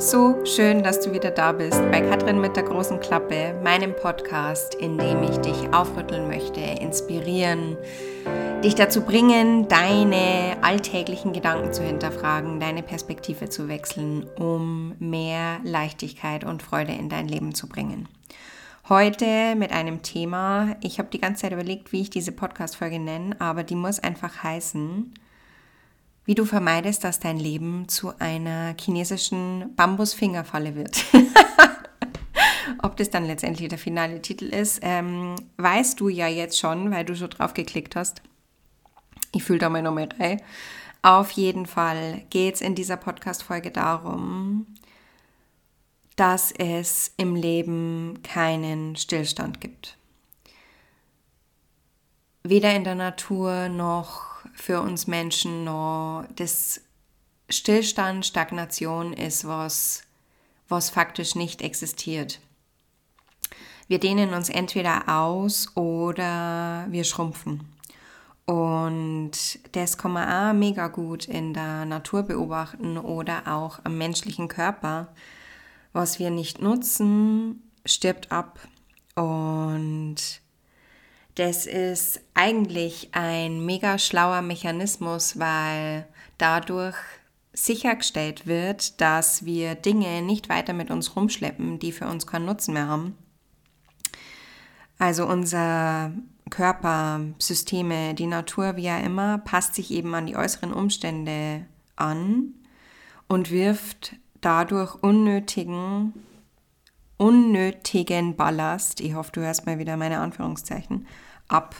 So schön, dass du wieder da bist bei Katrin mit der großen Klappe, meinem Podcast, in dem ich dich aufrütteln möchte, inspirieren, dich dazu bringen, deine alltäglichen Gedanken zu hinterfragen, deine Perspektive zu wechseln, um mehr Leichtigkeit und Freude in dein Leben zu bringen. Heute mit einem Thema, ich habe die ganze Zeit überlegt, wie ich diese Podcast-Folge nenne, aber die muss einfach heißen, wie du vermeidest, dass dein Leben zu einer chinesischen Bambusfingerfalle wird. Ob das dann letztendlich der finale Titel ist, ähm, weißt du ja jetzt schon, weil du schon drauf geklickt hast. Ich fühle da mal nochmal rein. Auf jeden Fall geht es in dieser Podcast-Folge darum, dass es im Leben keinen Stillstand gibt. Weder in der Natur noch für uns Menschen noch das Stillstand, Stagnation ist was, was faktisch nicht existiert. Wir dehnen uns entweder aus oder wir schrumpfen. Und das kann man auch mega gut in der Natur beobachten oder auch am menschlichen Körper. Was wir nicht nutzen, stirbt ab. Und das ist eigentlich ein mega schlauer Mechanismus, weil dadurch sichergestellt wird, dass wir Dinge nicht weiter mit uns rumschleppen, die für uns keinen Nutzen mehr haben. Also unser Körper, Systeme, die Natur, wie ja immer, passt sich eben an die äußeren Umstände an und wirft dadurch unnötigen, unnötigen Ballast, ich hoffe, du hörst mal wieder meine Anführungszeichen, ab.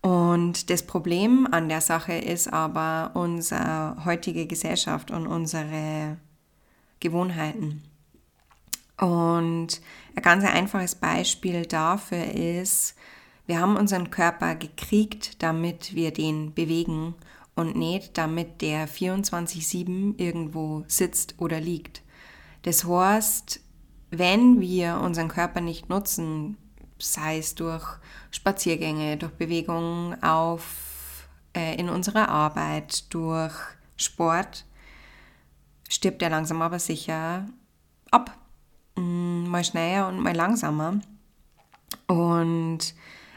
Und das Problem an der Sache ist aber unsere heutige Gesellschaft und unsere Gewohnheiten. Und ein ganz einfaches Beispiel dafür ist, wir haben unseren Körper gekriegt, damit wir den bewegen und nicht damit der 24-7 irgendwo sitzt oder liegt. Das heißt, wenn wir unseren Körper nicht nutzen, sei es durch Spaziergänge, durch Bewegungen auf, äh, in unserer Arbeit, durch Sport, stirbt er langsam aber sicher ab. Mm, mal schneller und mal langsamer. Und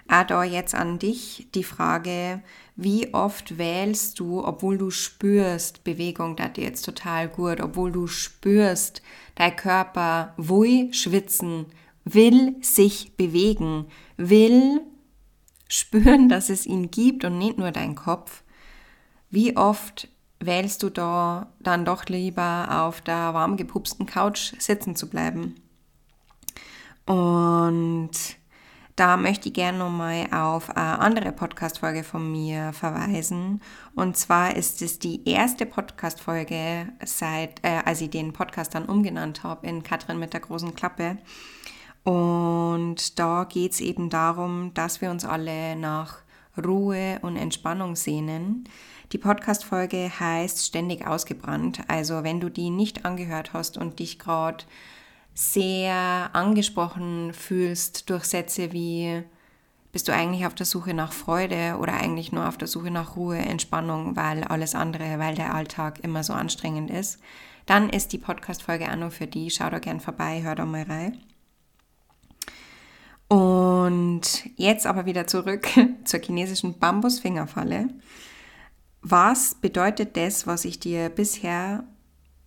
auch da jetzt an dich die Frage, wie oft wählst du, obwohl du spürst, Bewegung das dir jetzt total gut, obwohl du spürst, dein Körper will schwitzen, will sich bewegen, will spüren, dass es ihn gibt und nicht nur dein Kopf. Wie oft wählst du da dann doch lieber auf der warm gepupsten Couch sitzen zu bleiben? Und da möchte ich gerne nochmal auf eine andere Podcast-Folge von mir verweisen. Und zwar ist es die erste Podcast-Folge seit, äh, als ich den Podcast dann umgenannt habe in Katrin mit der großen Klappe. Und da geht es eben darum, dass wir uns alle nach Ruhe und Entspannung sehnen. Die Podcast-Folge heißt Ständig ausgebrannt. Also, wenn du die nicht angehört hast und dich gerade sehr angesprochen fühlst durch Sätze wie bist du eigentlich auf der Suche nach Freude oder eigentlich nur auf der Suche nach Ruhe, Entspannung, weil alles andere, weil der Alltag immer so anstrengend ist, dann ist die Podcast-Folge auch nur für die. Schau da gern vorbei, hör da mal rein. Und jetzt aber wieder zurück zur chinesischen Bambusfingerfalle. Was bedeutet das, was ich dir bisher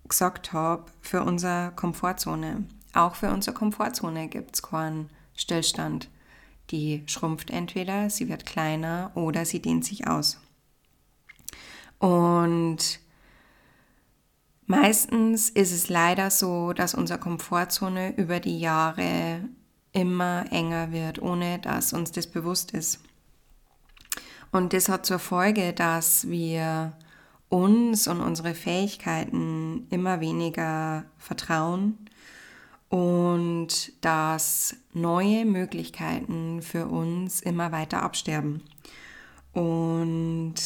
gesagt habe, für unsere Komfortzone? Auch für unsere Komfortzone gibt es keinen Stillstand. Die schrumpft entweder, sie wird kleiner oder sie dehnt sich aus. Und meistens ist es leider so, dass unsere Komfortzone über die Jahre immer enger wird, ohne dass uns das bewusst ist. Und das hat zur Folge, dass wir uns und unsere Fähigkeiten immer weniger vertrauen und dass neue Möglichkeiten für uns immer weiter absterben. Und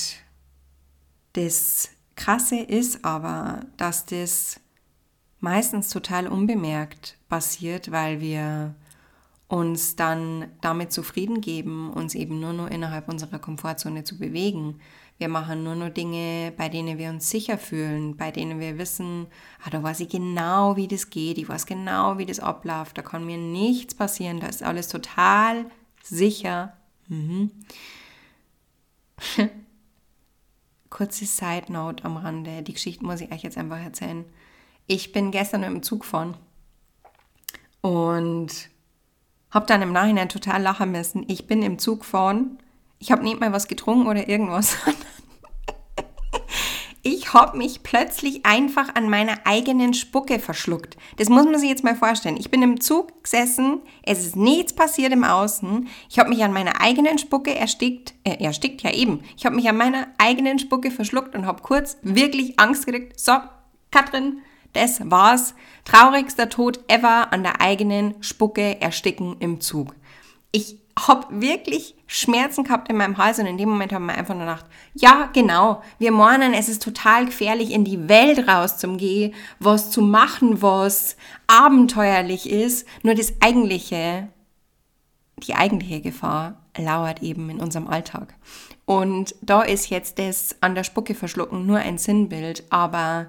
das Krasse ist aber, dass das meistens total unbemerkt passiert, weil wir uns dann damit zufrieden geben, uns eben nur noch innerhalb unserer Komfortzone zu bewegen. Wir machen nur noch Dinge, bei denen wir uns sicher fühlen, bei denen wir wissen, ah, da weiß ich genau, wie das geht, ich weiß genau, wie das abläuft, da kann mir nichts passieren, da ist alles total sicher. Mhm. Kurze Side Note am Rande, die Geschichte muss ich euch jetzt einfach erzählen. Ich bin gestern im Zug gefahren und habe dann im Nachhinein total lachen müssen. Ich bin im Zug gefahren, ich habe nicht mal was getrunken oder irgendwas. ich habe mich plötzlich einfach an meiner eigenen Spucke verschluckt. Das muss man sich jetzt mal vorstellen. Ich bin im Zug gesessen, es ist nichts passiert im Außen. Ich habe mich an meiner eigenen Spucke erstickt, äh, erstickt ja eben. Ich habe mich an meiner eigenen Spucke verschluckt und habe kurz wirklich Angst gekriegt. So, Katrin, das war's. Traurigster Tod ever an der eigenen Spucke ersticken im Zug. Ich habe wirklich Schmerzen gehabt in meinem Hals und in dem Moment haben wir einfach nur gedacht, ja, genau, wir meinen, es ist total gefährlich, in die Welt rauszugehen, was zu machen, was abenteuerlich ist. Nur das eigentliche, die eigentliche Gefahr lauert eben in unserem Alltag. Und da ist jetzt das an der Spucke verschlucken nur ein Sinnbild, aber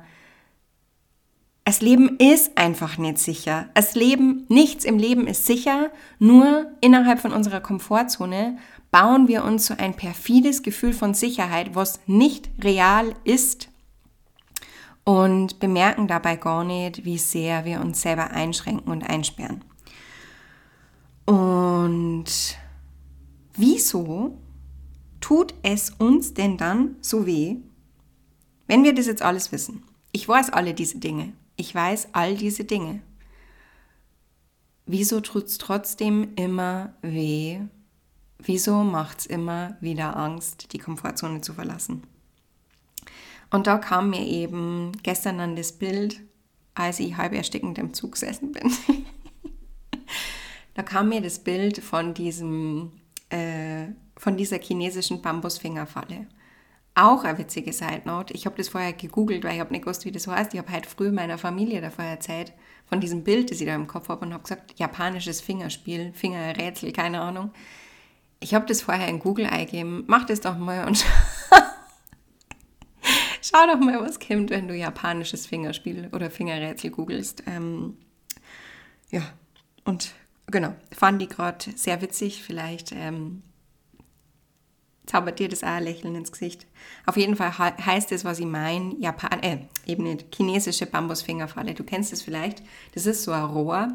das Leben ist einfach nicht sicher. Das Leben, nichts im Leben ist sicher. Nur innerhalb von unserer Komfortzone bauen wir uns so ein perfides Gefühl von Sicherheit, was nicht real ist und bemerken dabei gar nicht, wie sehr wir uns selber einschränken und einsperren. Und wieso tut es uns denn dann so weh, wenn wir das jetzt alles wissen? Ich weiß alle diese Dinge. Ich weiß all diese Dinge. Wieso tut es trotzdem immer weh? Wieso macht es immer wieder Angst, die Komfortzone zu verlassen? Und da kam mir eben gestern dann das Bild, als ich halb erstickend im Zug gesessen bin. da kam mir das Bild von diesem, äh, von dieser chinesischen Bambusfingerfalle. Auch eine witzige Side Note. Ich habe das vorher gegoogelt, weil ich habe nicht gewusst, wie das heißt. Ich habe halt früh meiner Familie davor erzählt, von diesem Bild, das ich da im Kopf habe und habe gesagt, japanisches Fingerspiel, Fingerrätsel, keine Ahnung. Ich habe das vorher in Google eingegeben. Mach das doch mal und schau doch mal, was kommt, wenn du japanisches Fingerspiel oder Fingerrätsel googelst. Ähm, ja, und genau, fand die gerade sehr witzig. Vielleicht ähm, zaubert dir das auch ein Lächeln ins Gesicht. Auf jeden Fall heißt es, was ich meine, Japan, äh, eben nicht, chinesische Bambusfingerfalle. Du kennst es vielleicht. Das ist so ein Rohr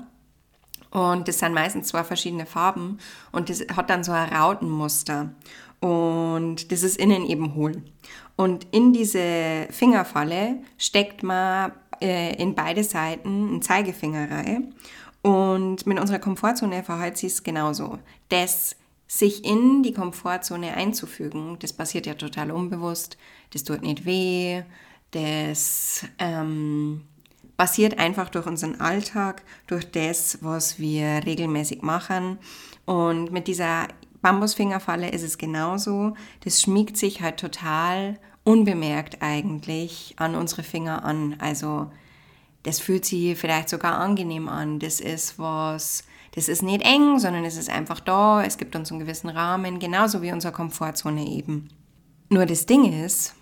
und das sind meistens zwei verschiedene Farben und das hat dann so ein Rautenmuster und das ist innen eben hohl. Und in diese Fingerfalle steckt man äh, in beide Seiten ein Zeigefinger rein und mit unserer Komfortzone verhält sich es genauso. Das sich in die Komfortzone einzufügen, das passiert ja total unbewusst, das tut nicht weh, das ähm, passiert einfach durch unseren Alltag, durch das, was wir regelmäßig machen. Und mit dieser Bambusfingerfalle ist es genauso. Das schmiegt sich halt total unbemerkt eigentlich an unsere Finger an. Also das fühlt sich vielleicht sogar angenehm an. Das ist was, das ist nicht eng, sondern es ist einfach da. Es gibt uns einen gewissen Rahmen, genauso wie unsere Komfortzone eben. Nur das Ding ist,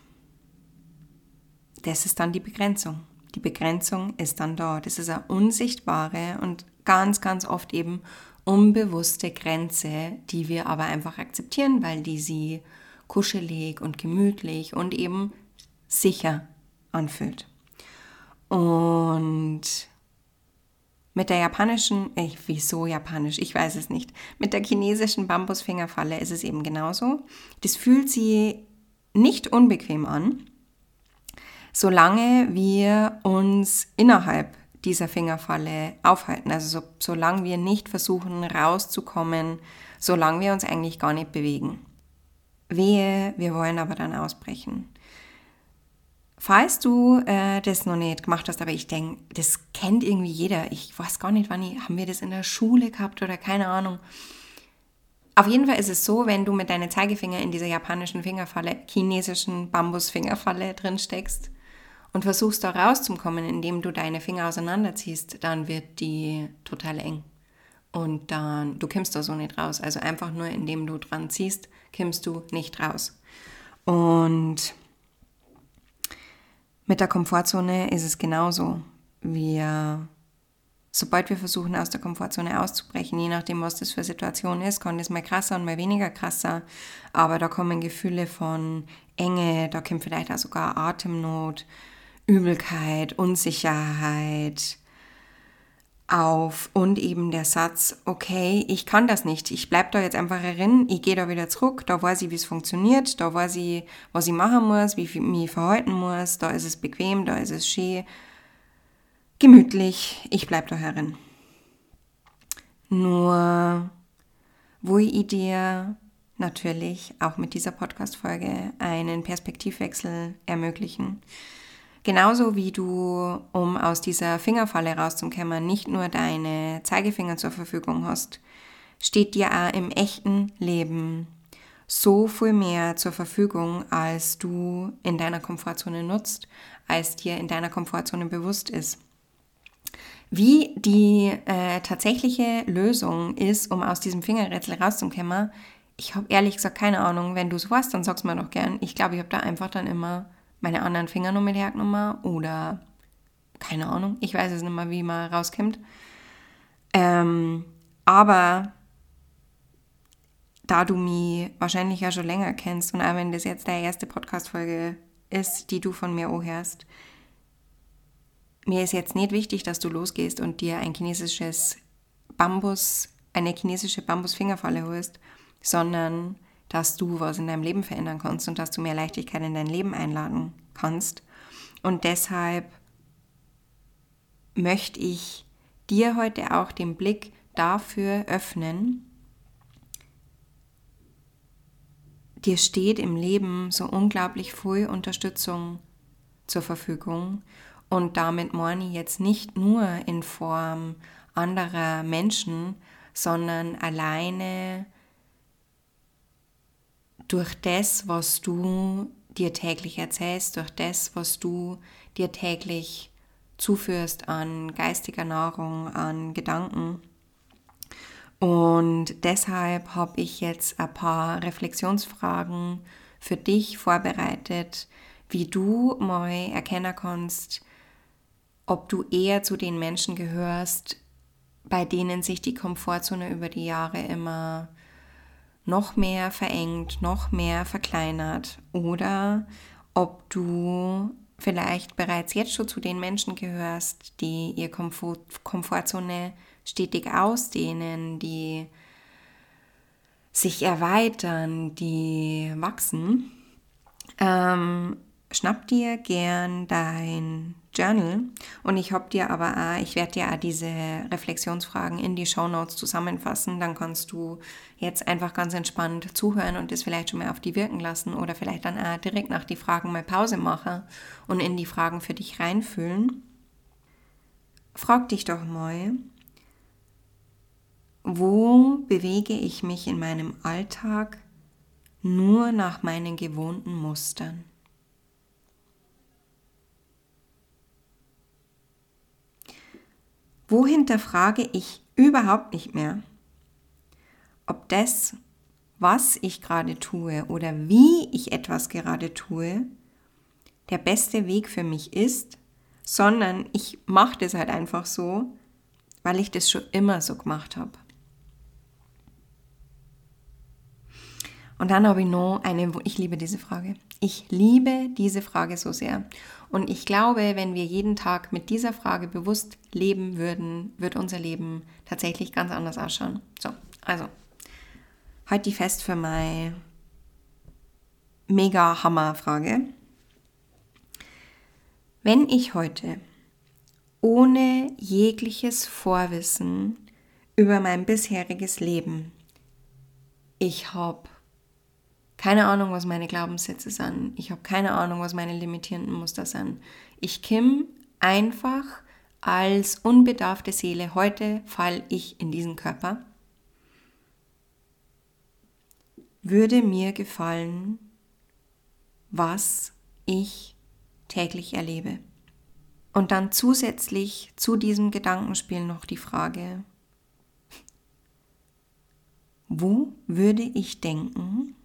das ist dann die Begrenzung. Die Begrenzung ist dann da. Das ist eine unsichtbare und ganz, ganz oft eben unbewusste Grenze, die wir aber einfach akzeptieren, weil die sie kuschelig und gemütlich und eben sicher anfühlt. Und mit der japanischen, äh, wieso japanisch, ich weiß es nicht, mit der chinesischen Bambusfingerfalle ist es eben genauso. Das fühlt sie nicht unbequem an, solange wir uns innerhalb dieser Fingerfalle aufhalten. Also so, solange wir nicht versuchen rauszukommen, solange wir uns eigentlich gar nicht bewegen. Wehe, wir wollen aber dann ausbrechen. Falls du äh, das noch nicht gemacht hast, aber ich denke, das kennt irgendwie jeder. Ich weiß gar nicht, wann ich, haben wir das in der Schule gehabt oder keine Ahnung. Auf jeden Fall ist es so, wenn du mit deinen Zeigefinger in dieser japanischen Fingerfalle, chinesischen Bambusfingerfalle drin steckst und versuchst da rauszukommen, indem du deine Finger auseinanderziehst, dann wird die total eng. Und dann, du kommst da so nicht raus. Also einfach nur, indem du dran ziehst, kommst du nicht raus. Und mit der Komfortzone ist es genauso. Wir, sobald wir versuchen, aus der Komfortzone auszubrechen, je nachdem, was das für Situation ist, kann das mal krasser und mal weniger krasser. Aber da kommen Gefühle von Enge, da kommt vielleicht auch sogar Atemnot, Übelkeit, Unsicherheit, auf und eben der Satz, okay, ich kann das nicht, ich bleibe da jetzt einfach herin, ich gehe da wieder zurück, da weiß ich, wie es funktioniert, da weiß ich, was ich machen muss, wie ich mich verhalten muss, da ist es bequem, da ist es schön, gemütlich, ich bleibe da herin. Nur, wo ich dir natürlich auch mit dieser Podcast-Folge einen Perspektivwechsel ermöglichen, Genauso wie du, um aus dieser Fingerfalle rauszukommen, nicht nur deine Zeigefinger zur Verfügung hast, steht dir auch im echten Leben so viel mehr zur Verfügung, als du in deiner Komfortzone nutzt, als dir in deiner Komfortzone bewusst ist. Wie die äh, tatsächliche Lösung ist, um aus diesem Fingerrätsel rauszukommen, ich habe ehrlich gesagt keine Ahnung. Wenn du es weißt, dann sag's mir doch gern. Ich glaube, ich habe da einfach dann immer meine anderen Finger noch mit hergenommen oder keine Ahnung, ich weiß es nicht mehr, wie man rauskommt. Ähm, aber da du mich wahrscheinlich ja schon länger kennst und auch wenn das jetzt deine erste Podcast-Folge ist, die du von mir hörst, mir ist jetzt nicht wichtig, dass du losgehst und dir ein chinesisches Bambus, eine chinesische Bambus-Fingerfalle holst, sondern dass du was in deinem Leben verändern kannst und dass du mehr Leichtigkeit in dein Leben einladen kannst. Und deshalb möchte ich dir heute auch den Blick dafür öffnen, dir steht im Leben so unglaublich viel Unterstützung zur Verfügung. Und damit meine ich jetzt nicht nur in Form anderer Menschen, sondern alleine durch das, was du dir täglich erzählst, durch das, was du dir täglich zuführst an geistiger Nahrung, an Gedanken. Und deshalb habe ich jetzt ein paar Reflexionsfragen für dich vorbereitet, wie du mal erkennen kannst, ob du eher zu den Menschen gehörst, bei denen sich die Komfortzone über die Jahre immer noch mehr verengt, noch mehr verkleinert oder ob du vielleicht bereits jetzt schon zu den Menschen gehörst, die ihr Komfort, Komfortzone stetig ausdehnen, die sich erweitern, die wachsen. Ähm, schnapp dir gern dein Journal und ich habe dir aber auch, ich werde dir auch diese Reflexionsfragen in die Show Notes zusammenfassen. Dann kannst du jetzt einfach ganz entspannt zuhören und das vielleicht schon mal auf die wirken lassen oder vielleicht dann auch direkt nach die Fragen mal Pause machen und in die Fragen für dich reinfühlen. Frag dich doch mal, wo bewege ich mich in meinem Alltag nur nach meinen gewohnten Mustern? Wo hinterfrage ich überhaupt nicht mehr, ob das, was ich gerade tue oder wie ich etwas gerade tue, der beste Weg für mich ist, sondern ich mache das halt einfach so, weil ich das schon immer so gemacht habe. Und dann habe ich noch eine, ich liebe diese Frage. Ich liebe diese Frage so sehr. Und ich glaube, wenn wir jeden Tag mit dieser Frage bewusst leben würden, wird unser Leben tatsächlich ganz anders ausschauen. So, also, halt die fest für meine mega Hammer-Frage. Wenn ich heute ohne jegliches Vorwissen über mein bisheriges Leben, ich habe keine Ahnung, was meine Glaubenssätze sind. Ich habe keine Ahnung, was meine limitierenden Muster sind. Ich kim einfach als unbedarfte Seele, heute fall ich in diesen Körper, würde mir gefallen, was ich täglich erlebe. Und dann zusätzlich zu diesem Gedankenspiel noch die Frage, wo würde ich denken,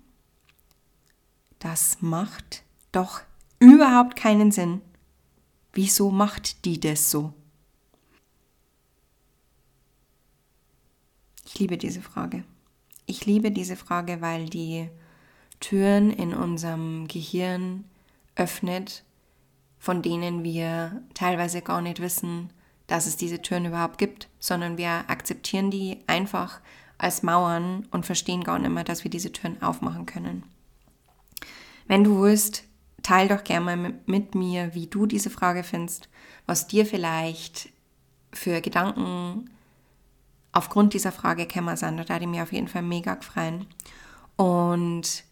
das macht doch überhaupt keinen Sinn. Wieso macht die das so? Ich liebe diese Frage. Ich liebe diese Frage, weil die Türen in unserem Gehirn öffnet, von denen wir teilweise gar nicht wissen, dass es diese Türen überhaupt gibt, sondern wir akzeptieren die einfach als Mauern und verstehen gar nicht mehr, dass wir diese Türen aufmachen können. Wenn du willst, teil doch gerne mal mit mir, wie du diese Frage findest, was dir vielleicht für Gedanken aufgrund dieser Frage kämmer sind. Da würde ich mir auf jeden Fall mega freuen. Und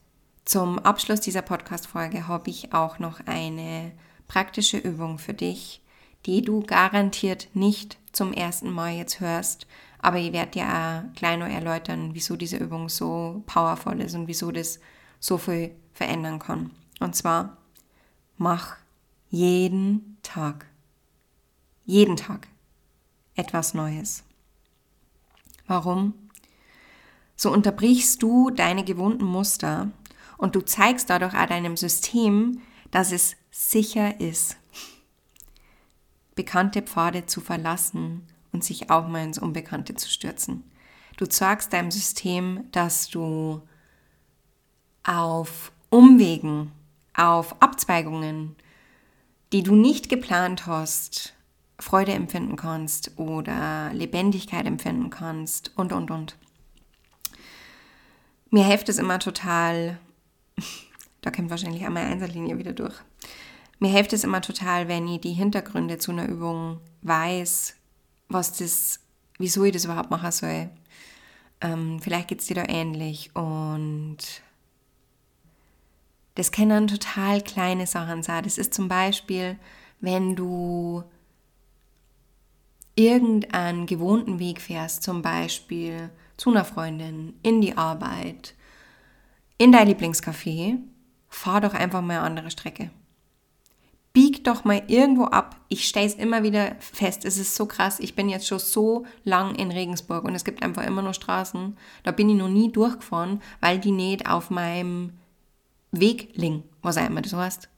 zum Abschluss dieser Podcast-Folge habe ich auch noch eine praktische Übung für dich, die du garantiert nicht zum ersten Mal jetzt hörst, aber ich werde dir auch noch erläutern, wieso diese Übung so powerful ist und wieso das so viel verändern kann. Und zwar, mach jeden Tag, jeden Tag etwas Neues. Warum? So unterbrichst du deine gewohnten Muster und du zeigst dadurch auch deinem System, dass es sicher ist, bekannte Pfade zu verlassen und sich auch mal ins Unbekannte zu stürzen. Du sagst deinem System, dass du auf Umwegen, auf Abzweigungen, die du nicht geplant hast, Freude empfinden kannst oder Lebendigkeit empfinden kannst und, und, und. Mir hilft es immer total, da kommt wahrscheinlich einmal Einzellinie wieder durch. Mir hilft es immer total, wenn ich die Hintergründe zu einer Übung weiß, was das, wieso ich das überhaupt machen soll. Ähm, vielleicht geht es dir da ähnlich und das können total kleine Sachen sein. Das ist zum Beispiel, wenn du irgendeinen gewohnten Weg fährst, zum Beispiel zu einer Freundin, in die Arbeit, in dein Lieblingscafé, fahr doch einfach mal eine andere Strecke. Bieg doch mal irgendwo ab. Ich stelle es immer wieder fest. Es ist so krass. Ich bin jetzt schon so lang in Regensburg und es gibt einfach immer nur Straßen. Da bin ich noch nie durchgefahren, weil die nicht auf meinem Weg liegen, was auch immer das heißt.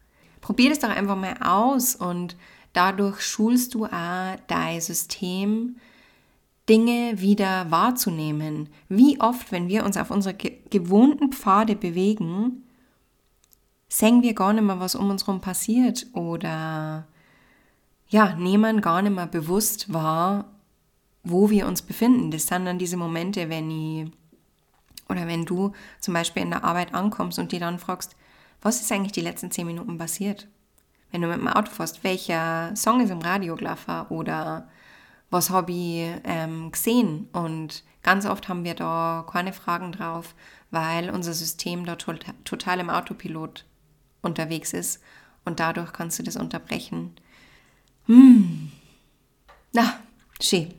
Probier das doch einfach mal aus und Dadurch schulst du auch dein System, Dinge wieder wahrzunehmen. Wie oft, wenn wir uns auf unsere gewohnten Pfade bewegen, sehen wir gar nicht mehr, was um uns herum passiert oder ja, nehmen gar nicht mehr bewusst wahr, wo wir uns befinden. Das sind dann diese Momente, wenn ich oder wenn du zum Beispiel in der Arbeit ankommst und dir dann fragst, was ist eigentlich die letzten zehn Minuten passiert? wenn du mit dem Auto fährst, welcher Song ist im Radio gelaufen oder was habe ich ähm, gesehen. Und ganz oft haben wir da keine Fragen drauf, weil unser System da to total im Autopilot unterwegs ist und dadurch kannst du das unterbrechen. Hm. Na, schön.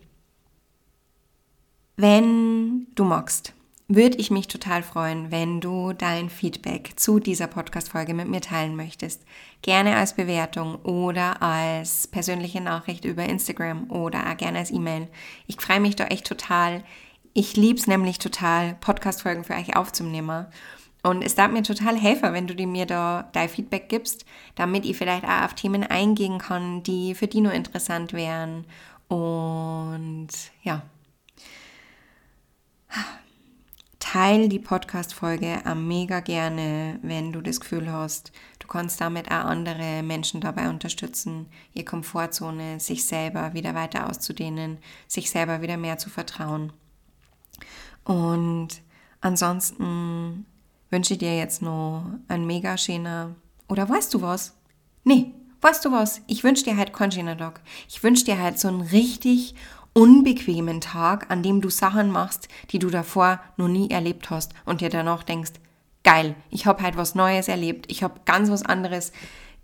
Wenn du magst, würde ich mich total freuen, wenn du dein Feedback zu dieser Podcast-Folge mit mir teilen möchtest. Gerne als Bewertung oder als persönliche Nachricht über Instagram oder auch gerne als E-Mail. Ich freue mich da echt total. Ich liebe es nämlich total, Podcast-Folgen für euch aufzunehmen. Und es darf mir total helfen, wenn du mir da dein Feedback gibst, damit ich vielleicht auch auf Themen eingehen kann, die für die nur interessant wären. Und ja. Teil die Podcast-Folge mega gerne, wenn du das Gefühl hast, du kannst damit auch andere Menschen dabei unterstützen, ihre Komfortzone, sich selber wieder weiter auszudehnen, sich selber wieder mehr zu vertrauen. Und ansonsten wünsche ich dir jetzt noch ein mega schöner, oder weißt du was? Nee, weißt du was? Ich wünsche dir halt keinen schönen Tag. Ich wünsche dir halt so einen richtig unbequemen Tag, an dem du Sachen machst, die du davor noch nie erlebt hast und dir danach denkst, geil, ich habe halt was Neues erlebt, ich habe ganz was anderes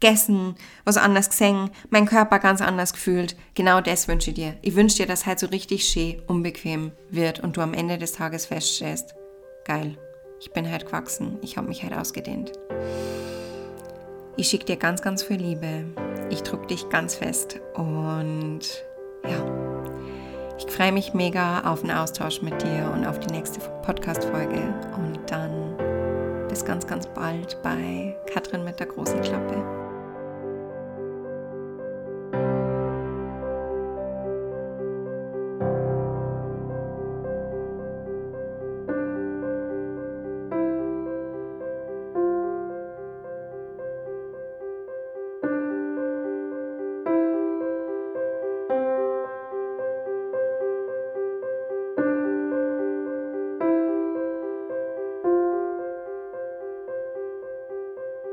gegessen, was anders gesehen, mein Körper ganz anders gefühlt. Genau das wünsche ich dir. Ich wünsche dir, dass halt so richtig schön unbequem wird und du am Ende des Tages feststellst, geil, ich bin halt gewachsen, ich habe mich halt ausgedehnt. Ich schicke dir ganz, ganz viel Liebe. Ich drücke dich ganz fest und ja. Freue mich mega auf einen Austausch mit dir und auf die nächste Podcast-Folge. Und dann bis ganz, ganz bald bei Katrin mit der großen Klappe.